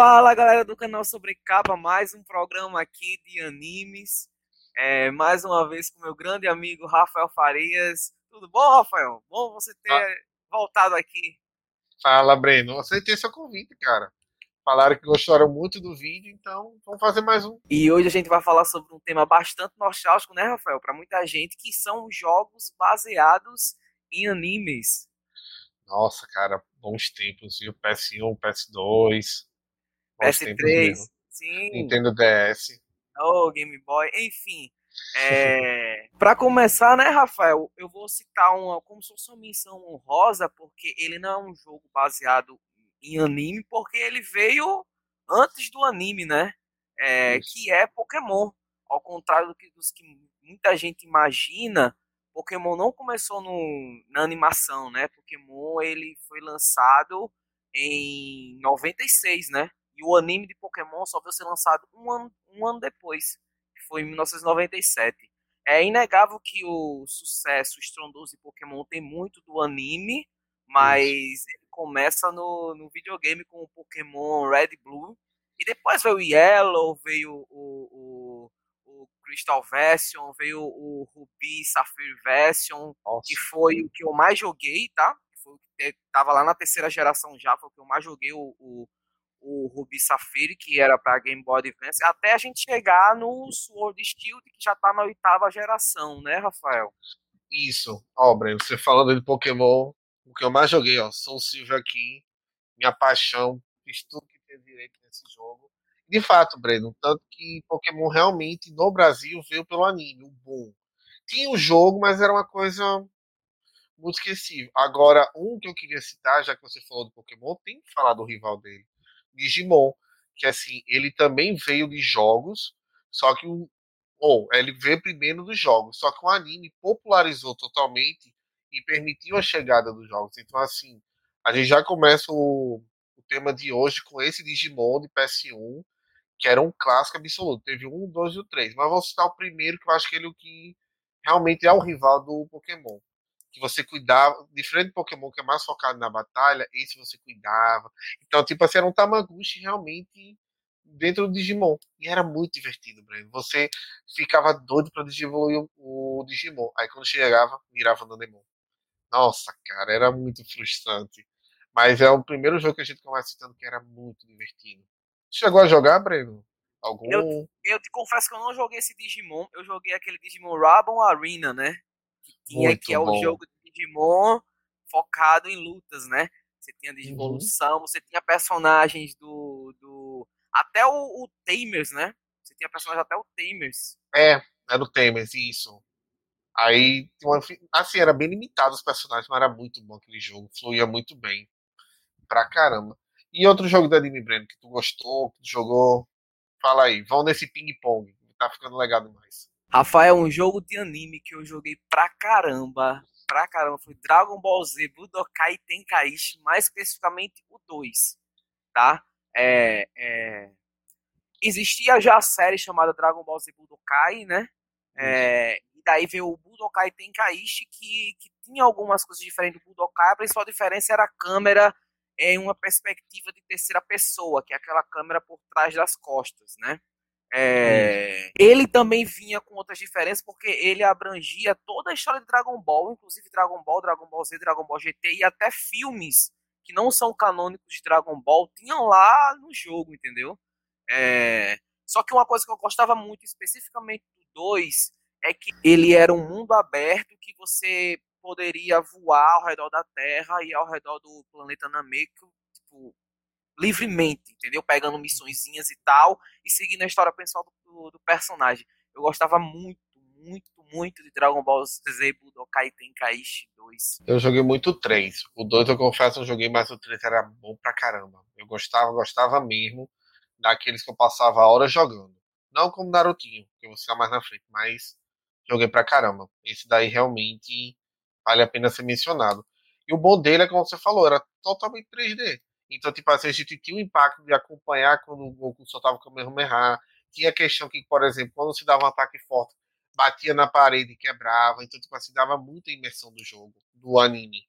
Fala galera do canal Sobre Capa, mais um programa aqui de animes. É, mais uma vez com meu grande amigo Rafael Farias. Tudo bom, Rafael? Bom você ter ah. voltado aqui. Fala, Breno. Aceitei seu convite, cara. Falaram que gostaram muito do vídeo, então vamos fazer mais um. E hoje a gente vai falar sobre um tema bastante nostálgico, né, Rafael? Para muita gente, que são jogos baseados em animes. Nossa, cara, bons tempos, viu? PS1, PS2. PS3, sim. Nintendo DS. Oh, Game Boy, enfim. É... para começar, né, Rafael, eu vou citar uma como se fosse uma menção honrosa, porque ele não é um jogo baseado em anime, porque ele veio antes do anime, né? É, que é Pokémon. Ao contrário do que, dos que muita gente imagina, Pokémon não começou no, na animação, né? Pokémon ele foi lançado em 96, né? E o anime de Pokémon só veio ser lançado um ano, um ano depois, que foi em 1997. É inegável que o sucesso estrondoso de Pokémon tem muito do anime, mas ele começa no, no videogame com o Pokémon Red Blue. E depois veio o Yellow, veio o, o, o Crystal Version, veio o Ruby Sapphire Version, Nossa. que foi o que eu mais joguei, tá? Foi o que tava lá na terceira geração já, foi o que eu mais joguei, o, o o Ruby Safiri, que era para Game Boy Advance, até a gente chegar no Sword Shield, que já tá na oitava geração, né, Rafael? Isso. Ó, Breno, você falando de Pokémon, o que eu mais joguei, ó, Soul Silver aqui, minha paixão, fiz tudo que tem direito nesse jogo. De fato, Breno, tanto que Pokémon realmente no Brasil veio pelo anime, o boom. Tinha o jogo, mas era uma coisa muito esquecível. Agora, um que eu queria citar, já que você falou do Pokémon, tem que falar do rival dele. Digimon, que assim, ele também veio de jogos, só que o ou ele veio primeiro dos jogos, só que o anime popularizou totalmente e permitiu a chegada dos jogos. Então assim, a gente já começa o, o tema de hoje com esse Digimon de PS1, que era um clássico absoluto. Teve um, dois e o três. Mas vou citar o primeiro, que eu acho que ele é o que realmente é o rival do Pokémon que você cuidava, diferente do Pokémon que é mais focado na batalha, esse você cuidava. Então, tipo assim, era um Tamaguchi realmente dentro do Digimon. E era muito divertido, Breno. Você ficava doido pra desenvolver o, o Digimon. Aí quando chegava, virava Nanemon. Nossa, cara, era muito frustrante. Mas é o primeiro jogo que a gente começa citando que era muito divertido. Chegou a jogar, Breno? Algum? Eu, eu te confesso que eu não joguei esse Digimon. Eu joguei aquele Digimon Rabon Arena, né? Tinha, Muito que é o jogo de Digimon focado em lutas, né? Você tinha de evolução, uhum. você tinha personagens do. do até o, o Tamers, né? Você tinha personagens até o Tamers. É, era o Tamers, isso. Aí, assim, era bem limitado os personagens, mas era muito bom aquele jogo. Fluía muito bem. Pra caramba. E outro jogo da Anime Brand que tu gostou, que tu jogou? Fala aí, vão nesse ping-pong. Tá ficando legal demais. Rafael, um jogo de anime que eu joguei pra caramba, pra caramba, foi Dragon Ball Z Budokai Tenkaichi, mais especificamente o 2, tá? É, é... Existia já a série chamada Dragon Ball Z Budokai, né? É, e daí veio o Budokai Tenkaichi, que, que tinha algumas coisas diferentes do Budokai, a principal diferença era a câmera em uma perspectiva de terceira pessoa, que é aquela câmera por trás das costas, né? É, ele também vinha com outras diferenças, porque ele abrangia toda a história de Dragon Ball, inclusive Dragon Ball, Dragon Ball Z, Dragon Ball GT e até filmes que não são canônicos de Dragon Ball tinham lá no jogo, entendeu? É, só que uma coisa que eu gostava muito, especificamente do 2, é que ele era um mundo aberto que você poderia voar ao redor da Terra e ao redor do planeta Nameku, tipo, livremente, entendeu? Pegando missõezinhas e tal, e seguindo a história pessoal do, do, personagem. Eu gostava muito, muito, muito de Dragon Ball Z Budokai Tenkaichi 2. Eu joguei muito o 3. O 2 eu confesso eu joguei, mas o 3 era bom pra caramba. Eu gostava, gostava mesmo daqueles que eu passava horas jogando. Não como Narutinho, que vou citar mais na frente, mas joguei pra caramba. Esse daí realmente vale a pena ser mencionado. E o bom dele é como você falou, era totalmente 3D. Então, tipo assim, a gente tinha o impacto de acompanhar quando o Goku soltava o Kamehameha. Tinha a questão que, por exemplo, quando se dava um ataque forte, batia na parede e quebrava. Então, tipo assim, dava muita imersão do jogo, do anime.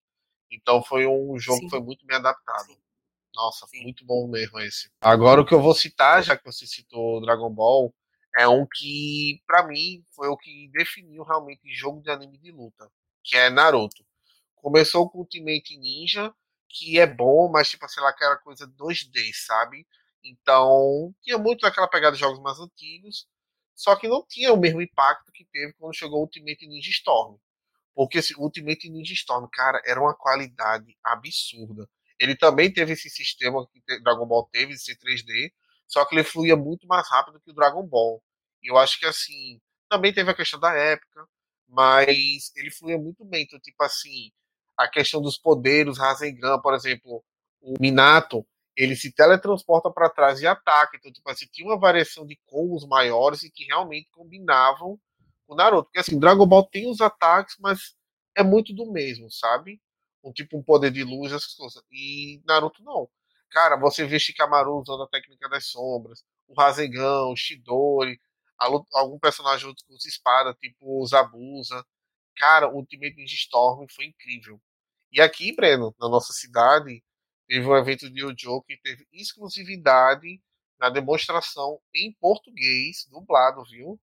Então foi um jogo Sim. que foi muito bem adaptado. Nossa, Sim. muito bom mesmo esse. Agora o que eu vou citar, já que você citou Dragon Ball, é um que, para mim, foi o que definiu realmente jogo de anime de luta, que é Naruto. Começou com Ultimate Ninja, que é bom, mas tipo, sei lá, aquela coisa 2D, sabe? Então, tinha muito aquela pegada de jogos mais antigos, só que não tinha o mesmo impacto que teve quando chegou Ultimate Ninja Storm. Porque esse Ultimate Ninja Storm, cara, era uma qualidade absurda. Ele também teve esse sistema que Dragon Ball teve, esse 3D, só que ele fluía muito mais rápido que o Dragon Ball. E eu acho que assim, também teve a questão da época, mas ele fluía muito bem. Então, tipo assim, a questão dos poderes, Rasengan, por exemplo, o Minato, ele se teletransporta para trás e ataca. Então, tipo assim, tinha uma variação de combos maiores e que realmente combinavam com o Naruto. Porque assim, Dragon Ball tem os ataques, mas é muito do mesmo, sabe? Um tipo um poder de luz, essas coisas. E Naruto não. Cara, você vê Shikamaru usando a técnica das sombras, o Rasengan, o Shidori, algum personagem com espada, tipo o Zabuza. Cara, o Ultimate Ninja Storm foi incrível. E aqui, Breno, na nossa cidade, teve um evento de Yu que teve exclusividade na demonstração em português, dublado, viu?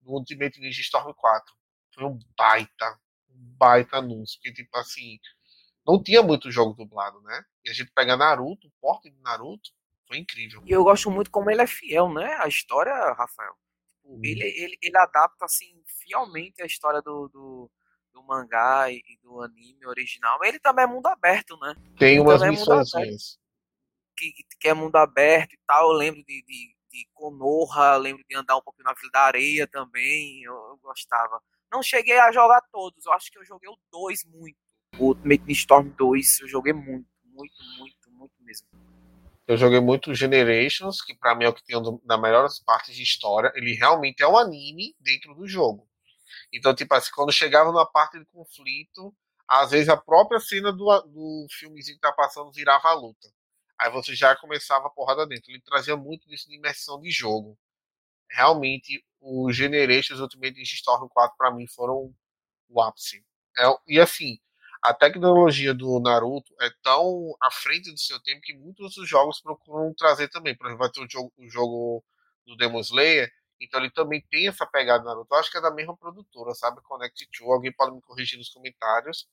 Do Ultimate Ninja Storm 4. Foi um baita, um baita anúncio. Porque, tipo assim, não tinha muito jogo dublado, né? E a gente pega Naruto, o porte de Naruto, foi incrível. E eu gosto muito como ele é fiel, né? A história, Rafael. Hum. Ele, ele, ele adapta, assim, fielmente a história do, do, do mangá e do anime original. Ele também é mundo aberto, né? Tem ele umas é missões. Que, que é mundo aberto e tal. Eu lembro de, de, de Konoha, lembro de andar um pouquinho na Vila da Areia também. Eu, eu gostava. Não cheguei a jogar todos, eu acho que eu joguei o 2 muito o Ultimate Storm 2 eu joguei muito, muito, muito, muito mesmo. Eu joguei muito Generations, que para mim é o que tem uma das melhores partes de história. Ele realmente é um anime dentro do jogo. Então, tipo assim, quando chegava numa parte de conflito, às vezes a própria cena do, do filmezinho que tá passando virava a luta. Aí você já começava a porrada dentro. Ele trazia muito disso de imersão de jogo. Realmente, o Generations Ultimate Storm 4 para mim foram o ápice. É, e assim, a tecnologia do Naruto é tão à frente do seu tempo que muitos outros jogos procuram trazer também. Por exemplo, vai ter o jogo, o jogo do Demon Slayer, então ele também tem essa pegada Naruto. Eu acho que é da mesma produtora, sabe? Connect 2, alguém pode me corrigir nos comentários,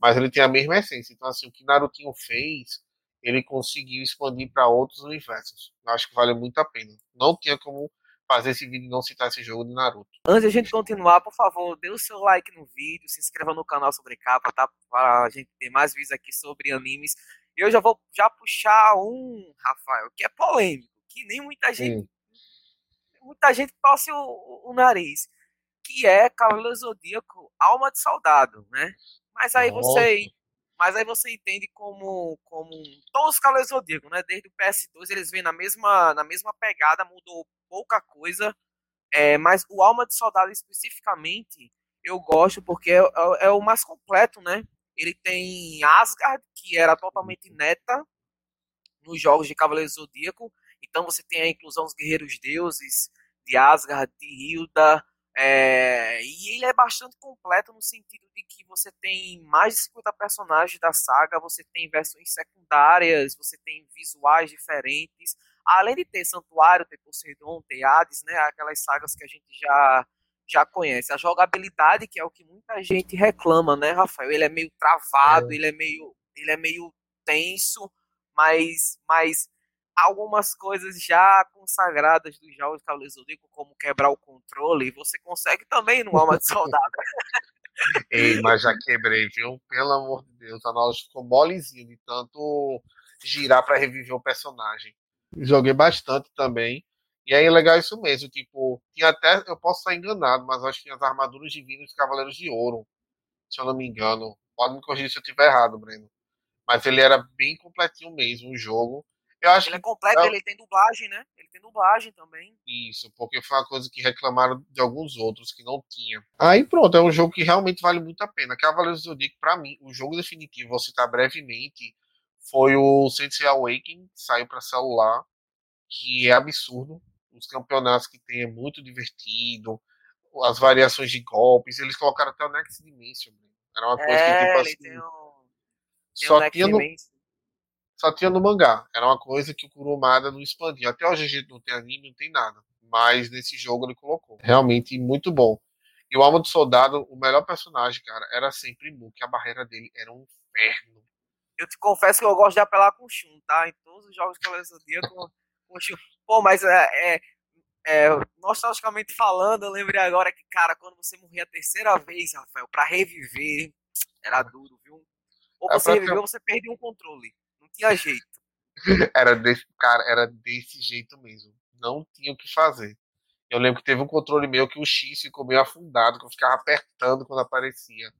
mas ele tem a mesma essência. Então, assim, o que Narutinho fez, ele conseguiu expandir para outros universos. Eu acho que vale muito a pena. Não tinha como fazer esse vídeo e não citar esse jogo de Naruto. Antes de a gente continuar, por favor, dê o seu like no vídeo, se inscreva no canal sobre capa, tá? Para a gente ter mais vídeos aqui sobre animes. Eu já vou já puxar um, Rafael, que é polêmico, que nem muita gente. Sim. Muita gente torce o, o, nariz. Que é Cavaleiro Zodíaco Alma de Soldado, né? Mas aí Nossa. você mas aí você entende como, como todos os Cavaleiros Zodíaco, né? Desde o PS2 eles vêm na mesma, na mesma pegada, mudou pouca coisa. É, mas o Alma de Soldado especificamente eu gosto porque é, é, é, o mais completo, né? Ele tem Asgard, que era totalmente neta nos jogos de Cavaleiro Zodíaco. Então você tem a inclusão dos guerreiros deuses, de Asgard, de Hilda, é, e ele é bastante completo no sentido de que você tem mais de 50 personagens da saga, você tem versões secundárias, você tem visuais diferentes, além de ter Santuário, ter Poseidon, ter Hades, né, aquelas sagas que a gente já já conhece. A jogabilidade, que é o que muita gente reclama, né, Rafael? Ele é meio travado, é. ele é meio ele é meio tenso, mas mas algumas coisas já consagradas dos jogos de Cavaleiro Zodíaco, como quebrar o controle, você consegue também no Alma de Soldado. Ei, mas já quebrei, viu? Pelo amor de Deus, a nossa ficou molezinho de tanto girar para reviver o personagem. Joguei bastante também. E aí é legal isso mesmo, tipo, tinha até, eu posso estar enganado, mas acho que tinha as armaduras divinas dos Cavaleiros de Ouro, se eu não me engano. Pode me corrigir se eu estiver errado, Breno. Mas ele era bem completinho mesmo, o jogo. Eu acho ele é completo, é... ele tem dublagem, né? Ele tem dublagem também. Isso, porque foi uma coisa que reclamaram de alguns outros que não tinha. Aí pronto, é um jogo que realmente vale muito a pena. Cavaleiros do Zodíaco, pra mim, o jogo definitivo, vou citar brevemente, foi o Sensei Awakening, que saiu para celular, que é absurdo. Os campeonatos que tem é muito divertido, as variações de golpes, eles colocaram até o Next Dimension. Era uma coisa é, que tipo assim. Tem um... Tem só tinha no... só tinha no mangá. Era uma coisa que o Kurumada não expandia. Até hoje a gente não tem anime, não tem nada. Mas nesse jogo ele colocou. Realmente muito bom. E o Alma do Soldado, o melhor personagem, cara, era sempre Mu, que a barreira dele era um inferno. Eu te confesso que eu gosto de apelar com o Shun, tá? Em todos os jogos que eu dia com, com o Shun. Pô, mas é, é, é, nostalgicamente falando, eu lembrei agora que, cara, quando você morria a terceira vez, Rafael, pra reviver, era duro, viu? Ou é você reviveu, você perdeu um controle. Não tinha jeito. Era desse, cara, era desse jeito mesmo. Não tinha o que fazer. Eu lembro que teve um controle meu que o X ficou meio afundado, que eu ficava apertando quando aparecia.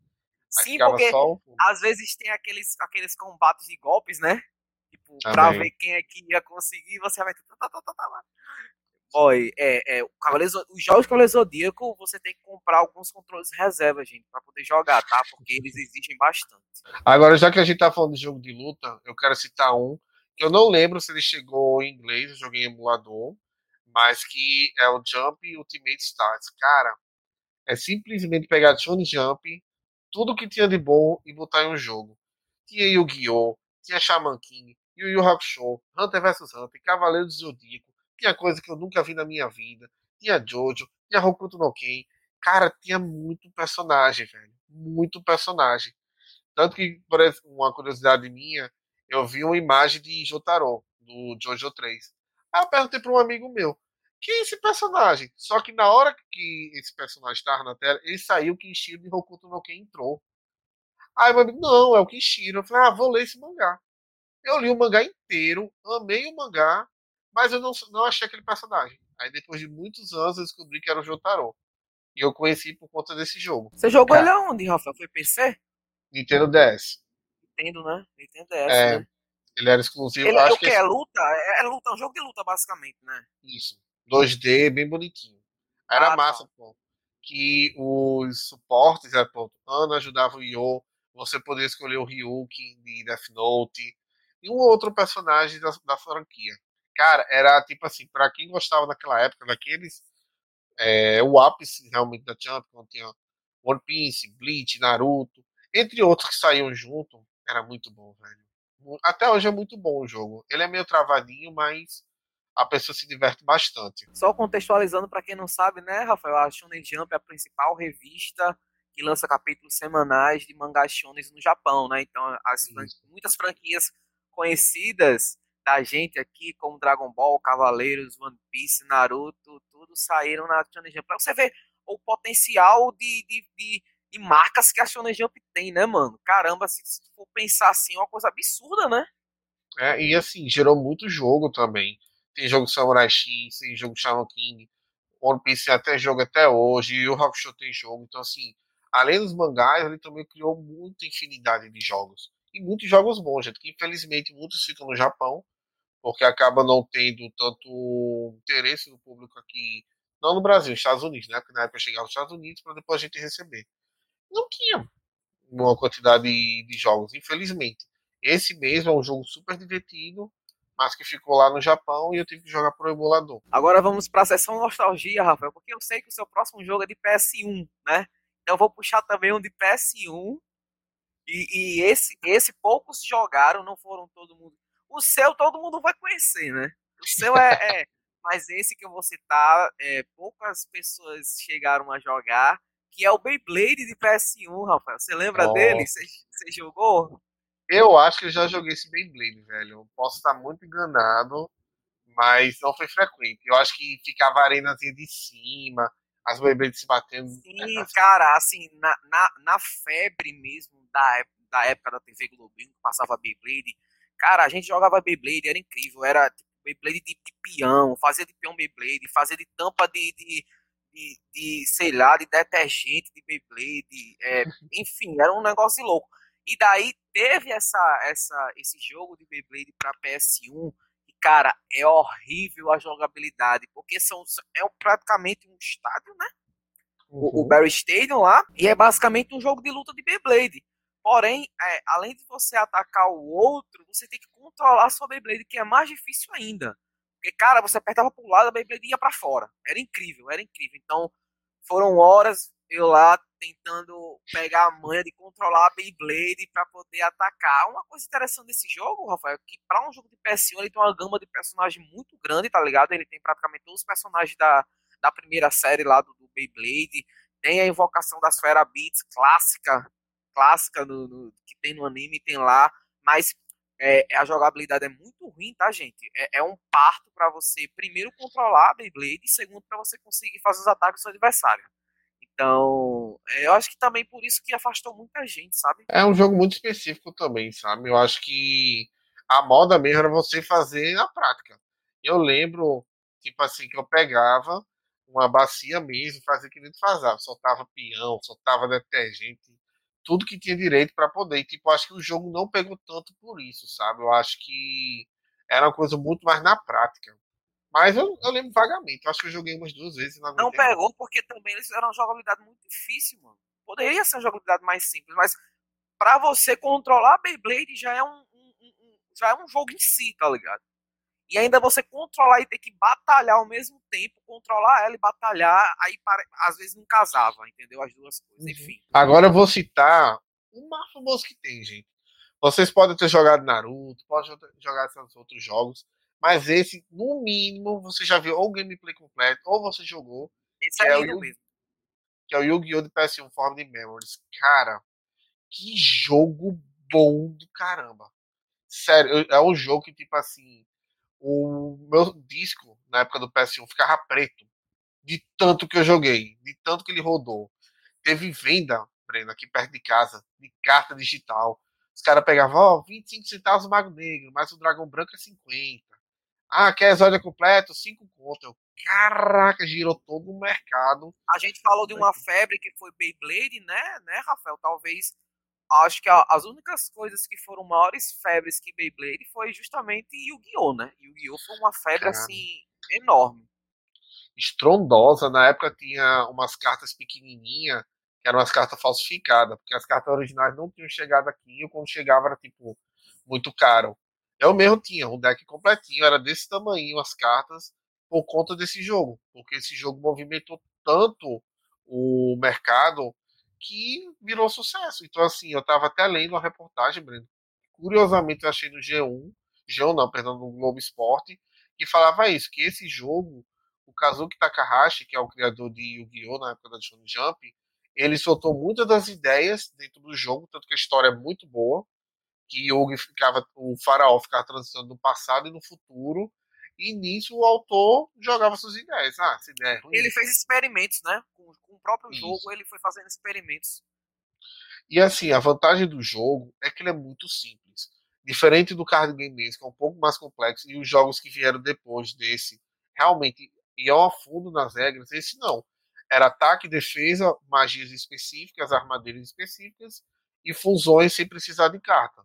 Sim, porque um... às vezes tem aqueles, aqueles combates de golpes, né? Tipo, Também. pra ver quem é que ia conseguir, você vai. Boy, é, é, o Cavaleiro, os jogos Cavaleiro Zodíaco, você tem que comprar alguns controles reserva, gente, para poder jogar, tá? Porque eles existem bastante. Agora, já que a gente tá falando de jogo de luta, eu quero citar um que eu não lembro se ele chegou em inglês, eu joguei em emulador, mas que é o Jump Ultimate Stars. Cara, é simplesmente pegar Johnny Jump, tudo que tinha de bom e botar em um jogo. Tinha Yu-Gi-Oh!, tinha Shaman King, Yu Yu Hakusho, Hunter vs Hunter, Cavaleiro do Zodíaco, tinha coisa que eu nunca vi na minha vida. Tinha Jojo, tinha Hokuto no Ken. Cara, tinha muito personagem, velho. Muito personagem. Tanto que, por uma curiosidade minha, eu vi uma imagem de Jotaro, do Jojo 3. Aí eu perguntei para um amigo meu, quem é esse personagem? Só que na hora que esse personagem estava na tela, ele saiu, o Kinshiro de Hokuto no Ken entrou. Aí meu amigo, não, é o Kinshiro. Eu falei, ah, vou ler esse mangá. Eu li o mangá inteiro, amei o mangá, mas eu não, não achei aquele personagem. Aí depois de muitos anos eu descobri que era o Jotaro. E eu conheci por conta desse jogo. Você jogou ele aonde, Rafa? Foi PC? Nintendo DS. Nintendo, né? Nintendo DS, é, né? Ele era exclusivo. Ele é o que? É luta? É, é luta, é um jogo de luta, basicamente, né? Isso. 2D, bem bonitinho. Era ah, tá. massa, tá. pô. Que os suportes, era, pô, Ana ajudava o Yo, você poderia escolher o Ryuki de Death Note e um outro personagem da, da franquia. Cara, era tipo assim, para quem gostava naquela época, daqueles. É, o ápice realmente da Champions, tinha One Piece, Bleach, Naruto, entre outros que saíam junto, era muito bom, velho. Até hoje é muito bom o jogo. Ele é meio travadinho, mas a pessoa se diverte bastante. Só contextualizando para quem não sabe, né, Rafael, a Shonen Jump é a principal revista que lança capítulos semanais de mangás shonen no Japão, né? Então, as, muitas franquias conhecidas da gente aqui, como Dragon Ball, Cavaleiros, One Piece, Naruto, tudo saíram na Shonen Jump. Pra você ver o potencial de, de, de, de marcas que a Shonen Jump tem, né, mano? Caramba, se, se for pensar assim, é uma coisa absurda, né? É, e assim, gerou muito jogo também. Tem jogo Samurai X, tem jogo Shaman King, One Piece até jogo até hoje, e o Hakusho tem jogo. Então, assim, além dos mangás, ele também criou muita infinidade de jogos. E muitos jogos bons, gente, que infelizmente muitos ficam no Japão porque acaba não tendo tanto interesse do público aqui, não no Brasil, nos Estados Unidos, né? Porque na época chegava nos Estados Unidos para depois a gente receber. Não tinha uma quantidade de jogos, infelizmente. Esse mesmo é um jogo super divertido, mas que ficou lá no Japão e eu tive que jogar por emulador. Agora vamos para a sessão nostalgia, Rafael, porque eu sei que o seu próximo jogo é de PS1, né? Então eu vou puxar também um de PS1. E, e esse, esse poucos jogaram, não foram todo mundo o seu todo mundo vai conhecer, né? O seu é, é mas esse que eu vou citar, é, poucas pessoas chegaram a jogar, que é o Beyblade de PS1, Rafael. Você lembra oh. dele? Você, você jogou? Eu acho que eu já joguei esse Beyblade, velho. Eu posso estar muito enganado, mas não foi frequente. Eu acho que ficava a arenazinha de cima, as Beyblades se batendo. Sim, é, cara, assim, na, na, na febre mesmo da, da época da TV Globinho, que passava Beyblade, Cara, a gente jogava Beyblade, era incrível. Era tipo, Beyblade de, de peão, fazia de peão Beyblade, fazia de tampa de, de, de, de sei lá, de detergente de Beyblade. É, enfim, era um negócio louco. E daí teve essa, essa, esse jogo de Beyblade para PS1 e, cara, é horrível a jogabilidade, porque são, é praticamente um estádio, né? Uhum. O, o Barry Stadium lá, e é basicamente um jogo de luta de Beyblade. Porém, é, além de você atacar o outro, você tem que controlar sua Beyblade, que é mais difícil ainda. Porque, cara, você apertava pro lado, a Beyblade ia para fora. Era incrível, era incrível. Então, foram horas eu lá tentando pegar a manha de controlar a Beyblade para poder atacar. Uma coisa interessante desse jogo, Rafael, é que para um jogo de PS1 ele tem uma gama de personagens muito grande, tá ligado? Ele tem praticamente todos os personagens da, da primeira série lá do, do Beyblade. Tem a invocação das Fera Beats clássica, clássica no, no, que tem no anime, tem lá. Mas é, a jogabilidade é muito ruim, tá, gente? É, é um parto para você, primeiro, controlar a Beyblade e, segundo, para você conseguir fazer os ataques do seu adversário. Então, é, eu acho que também por isso que afastou muita gente, sabe? É um jogo muito específico também, sabe? Eu acho que a moda mesmo era você fazer na prática. Eu lembro, tipo assim, que eu pegava uma bacia mesmo, fazia que nem fazia, soltava peão, soltava detergente, tudo que tinha direito para poder. E, tipo, acho que o jogo não pegou tanto por isso, sabe? Eu acho que era uma coisa muito mais na prática. Mas eu, eu lembro vagamente. Eu acho que eu joguei umas duas vezes. Não, não pegou porque também eles eram uma jogabilidade muito difícil, mano. Poderia ser uma jogabilidade mais simples, mas para você controlar a Beyblade já é um, um, um, já é um jogo em si, tá ligado? E ainda você controlar e ter que batalhar ao mesmo tempo, controlar ela e batalhar, aí às vezes não casava, entendeu? As duas coisas, uhum. enfim. Agora eu vou citar o mais famoso que tem, gente. Vocês podem ter jogado Naruto, podem jogar esses outros jogos, mas esse, no mínimo, você já viu ou o gameplay completo, ou você jogou. Esse é, é o mesmo. Que é o Yu-Gi-Oh! de PS1 Form de Memories. Cara, que jogo bom do caramba. Sério, é um jogo que, tipo assim, o meu disco, na época do PS1, ficava preto. De tanto que eu joguei, de tanto que ele rodou. Teve venda, Breno, aqui perto de casa, de carta digital. Os caras pegavam, ó, oh, 25 centavos o Mago Negro, mas o Dragão Branco é 50. Ah, quer exódia completo? Cinco conto. caraca, girou todo o mercado. A gente falou de uma febre que foi Beyblade, né, né, Rafael? Talvez, acho que as únicas coisas que foram maiores febres que Beyblade foi justamente Yu-Gi-Oh, né? Yu-Gi-Oh foi uma febre, Cara. assim, enorme. Estrondosa. Na época tinha umas cartas pequenininhas, que eram as cartas falsificadas, porque as cartas originais não tinham chegado aqui, ou quando chegava era, tipo, muito caro. Eu mesmo tinha um deck completinho, era desse tamanho as cartas, por conta desse jogo. Porque esse jogo movimentou tanto o mercado que virou sucesso. Então, assim, eu tava até lendo uma reportagem, Breno. Curiosamente, eu achei no G1, G1 não, perdão, no Globo Esporte, que falava isso, que esse jogo, o Kazuki Takahashi, que é o criador de Yu-Gi-Oh! na época da Shonen Jump, ele soltou muitas das ideias dentro do jogo, tanto que a história é muito boa que Yogi ficava, o faraó ficava transitando no passado e no futuro, e nisso o autor jogava suas ideias. Ah, essa ideia é ruim. Ele fez experimentos, né? Com, com o próprio Isso. jogo, ele foi fazendo experimentos. E assim, a vantagem do jogo é que ele é muito simples. Diferente do card game mesmo, que é um pouco mais complexo, e os jogos que vieram depois desse realmente iam a fundo nas regras, esse não. Era ataque, defesa, magias específicas, armadilhas específicas e fusões sem precisar de carta.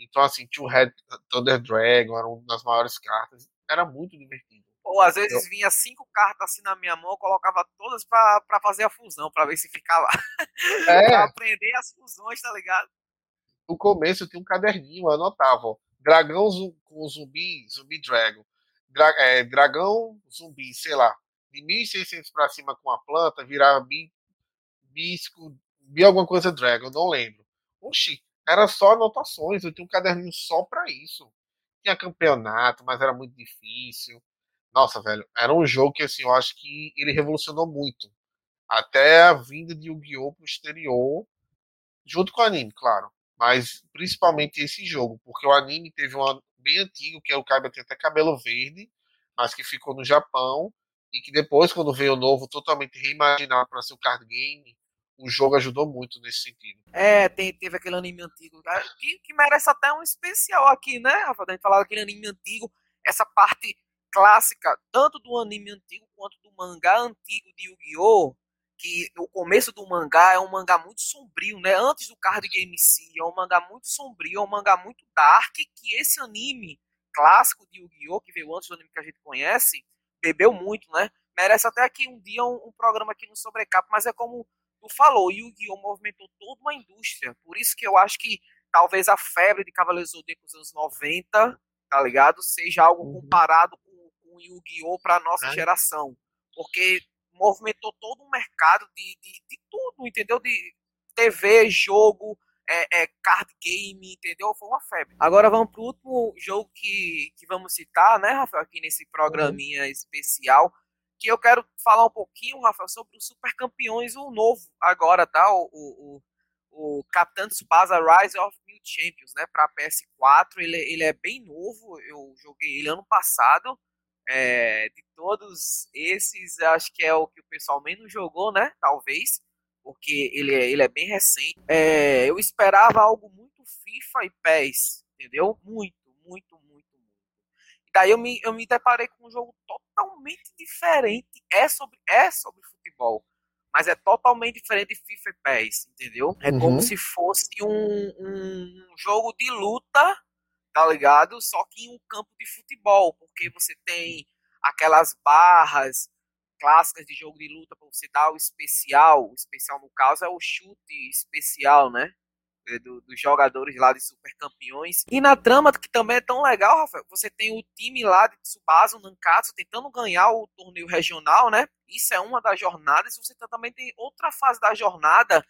Então, assim, Two Head Thunder Dragon era uma das maiores cartas. Era muito divertido. Ou às vezes eu... vinha cinco cartas assim na minha mão, eu colocava todas pra, pra fazer a fusão, pra ver se ficava. É. pra aprender as fusões, tá ligado? No começo eu tinha um caderninho, eu anotava, ó, dragão com zumbi, zumbi dragon. Dra é, dragão, zumbi, sei lá, de 1600 pra cima com a planta, virava bi, bisco, bi alguma coisa dragon, não lembro. Oxi, era só anotações, eu tinha um caderninho só para isso. Tinha campeonato, mas era muito difícil. Nossa, velho, era um jogo que assim, eu acho que ele revolucionou muito. Até a vinda de Yu-Gi-Oh! pro exterior, junto com o anime, claro. Mas principalmente esse jogo, porque o anime teve um bem antigo, que é o Kaiba tem até cabelo verde, mas que ficou no Japão, e que depois, quando veio o novo, totalmente reimaginado para ser o card game, o jogo ajudou muito nesse sentido. É, tem, teve aquele anime antigo né, que, que merece até um especial aqui, né, Rafa? A gente falar daquele anime antigo, essa parte clássica, tanto do anime antigo quanto do mangá antigo de Yu-Gi-Oh! Que o começo do mangá é um mangá muito sombrio, né? Antes do card game C, é um mangá muito sombrio, é um mangá muito dark, que esse anime clássico de Yu-Gi-Oh! que veio antes do anime que a gente conhece, bebeu muito, né? Merece até aqui um dia um, um programa aqui no Sobrecap, mas é como tu falou, Yu-Gi-Oh! movimentou toda uma indústria. Por isso que eu acho que talvez a febre de Cavaleiros Zodíaco dos anos 90, tá ligado? Seja algo uhum. comparado com, com Yu-Gi-Oh! pra nossa é. geração. Porque movimentou todo um mercado de, de, de tudo, entendeu? De TV, jogo, é, é, card game, entendeu? Foi uma febre. Agora vamos pro último jogo que, que vamos citar, né, Rafael, aqui nesse programinha uhum. especial, que eu quero falar um pouquinho, Rafael, sobre o Super Campeões, o novo agora, tá? O, o, o Capitão Tsubasa Rise of New Champions, né, para PS4. Ele, ele é bem novo, eu joguei ele ano passado. É, de todos esses, acho que é o que o pessoal menos jogou, né? Talvez, porque ele é, ele é bem recente. É, eu esperava algo muito FIFA e PES, entendeu? Muito, daí eu me, eu me deparei com um jogo totalmente diferente. É sobre, é sobre futebol mas é totalmente diferente de FIFA e PES, entendeu? É uhum. como se fosse um, um jogo de luta, tá ligado? Só que em um campo de futebol, porque você tem aquelas barras clássicas de jogo de luta para você dar o especial, o especial no caso é o chute especial, né? É, do, dos jogadores lá de super campeões. E na trama, que também é tão legal, Rafael, você tem o time lá de Tsubasa, Nankatsu, tentando ganhar o torneio regional, né? Isso é uma das jornadas. Você também tem outra fase da jornada,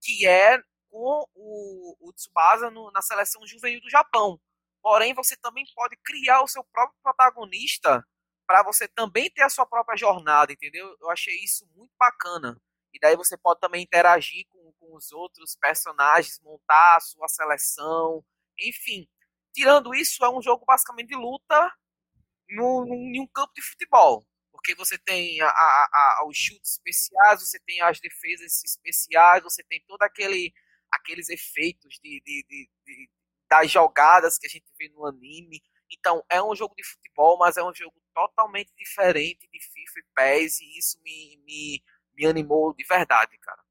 que é com o, o Tsubasa no, na seleção juvenil do Japão. Porém, você também pode criar o seu próprio protagonista para você também ter a sua própria jornada, entendeu? Eu achei isso muito bacana. E daí você pode também interagir com, com os outros personagens, montar a sua seleção, enfim. Tirando isso, é um jogo basicamente de luta no, no, em um campo de futebol. Porque você tem a, a, a, os chutes especiais, você tem as defesas especiais, você tem todo aquele aqueles efeitos de, de, de, de das jogadas que a gente vê no anime. Então, é um jogo de futebol, mas é um jogo totalmente diferente de FIFA e PES, e isso me, me, me animou de verdade, cara.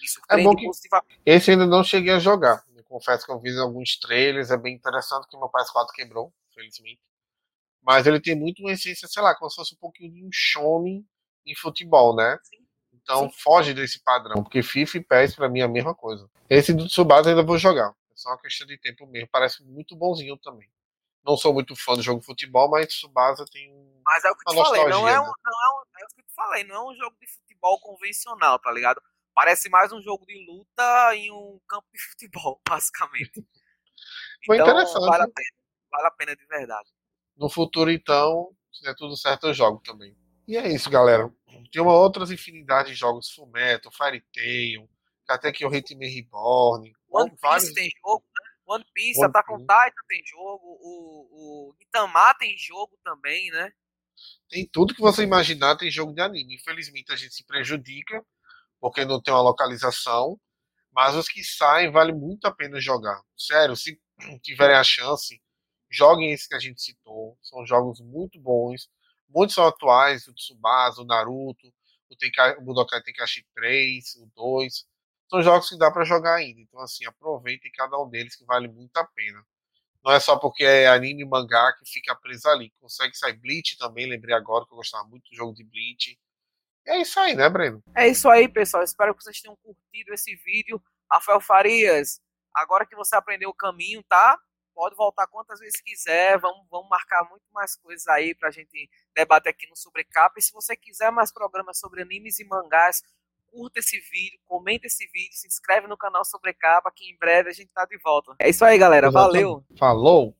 Me surpreende é bom que positivamente. Esse ainda não cheguei a jogar. Eu confesso que eu vi alguns trailers, é bem interessante que meu PS4 quebrou, felizmente. Mas ele tem muito uma essência, sei lá, como se fosse um pouquinho de um shonen em futebol, né? Sim. Então Sim. foge desse padrão, porque FIFA e PES pra mim é a mesma coisa. Esse do Tsubasa ainda vou jogar. É só uma questão de tempo mesmo. Parece muito bonzinho também. Não sou muito fã do jogo de futebol, mas Tsubasa tem um. Mas é o que eu te falei, não é, um, não é, um, é o que eu te falei, não é um jogo de futebol convencional, tá ligado? Parece mais um jogo de luta em um campo de futebol, basicamente. Foi então, interessante. Vale a pena, vale a pena de verdade. No futuro, então, se der tudo certo, eu jogo também. E é isso, galera. Tem uma outras infinidade de jogos Fullmetal, Fire Tail, até que o Hitman Reborn. One Piece vários... tem jogo, né? One Piece, One Attack on Titan tem jogo, o, o Itamar tem jogo também, né? Tem tudo que você imaginar, tem jogo de anime. Infelizmente a gente se prejudica, porque não tem uma localização, mas os que saem vale muito a pena jogar. Sério, se tiverem a chance, joguem esse que a gente citou. São jogos muito bons. Muitos são atuais, o Tsubasa, o Naruto, o, Tenka, o Budokai Tenkaichi 3, o 2 são jogos que dá para jogar ainda. Então, assim, aproveitem cada um deles que vale muito a pena. Não é só porque é anime e mangá que fica preso ali. Consegue sair Bleach também, lembrei agora que eu gostava muito do jogo de Bleach. E é isso aí, né, Breno? É isso aí, pessoal. Espero que vocês tenham curtido esse vídeo. Rafael Farias, agora que você aprendeu o caminho, tá? Pode voltar quantas vezes quiser. Vamos, vamos marcar muito mais coisas aí pra gente debater aqui no Sobrecapa. E se você quiser mais programas sobre animes e mangás, curta esse vídeo, comenta esse vídeo, se inscreve no canal Sobrecapa, que em breve a gente tá de volta. É isso aí, galera. Valeu. Falou!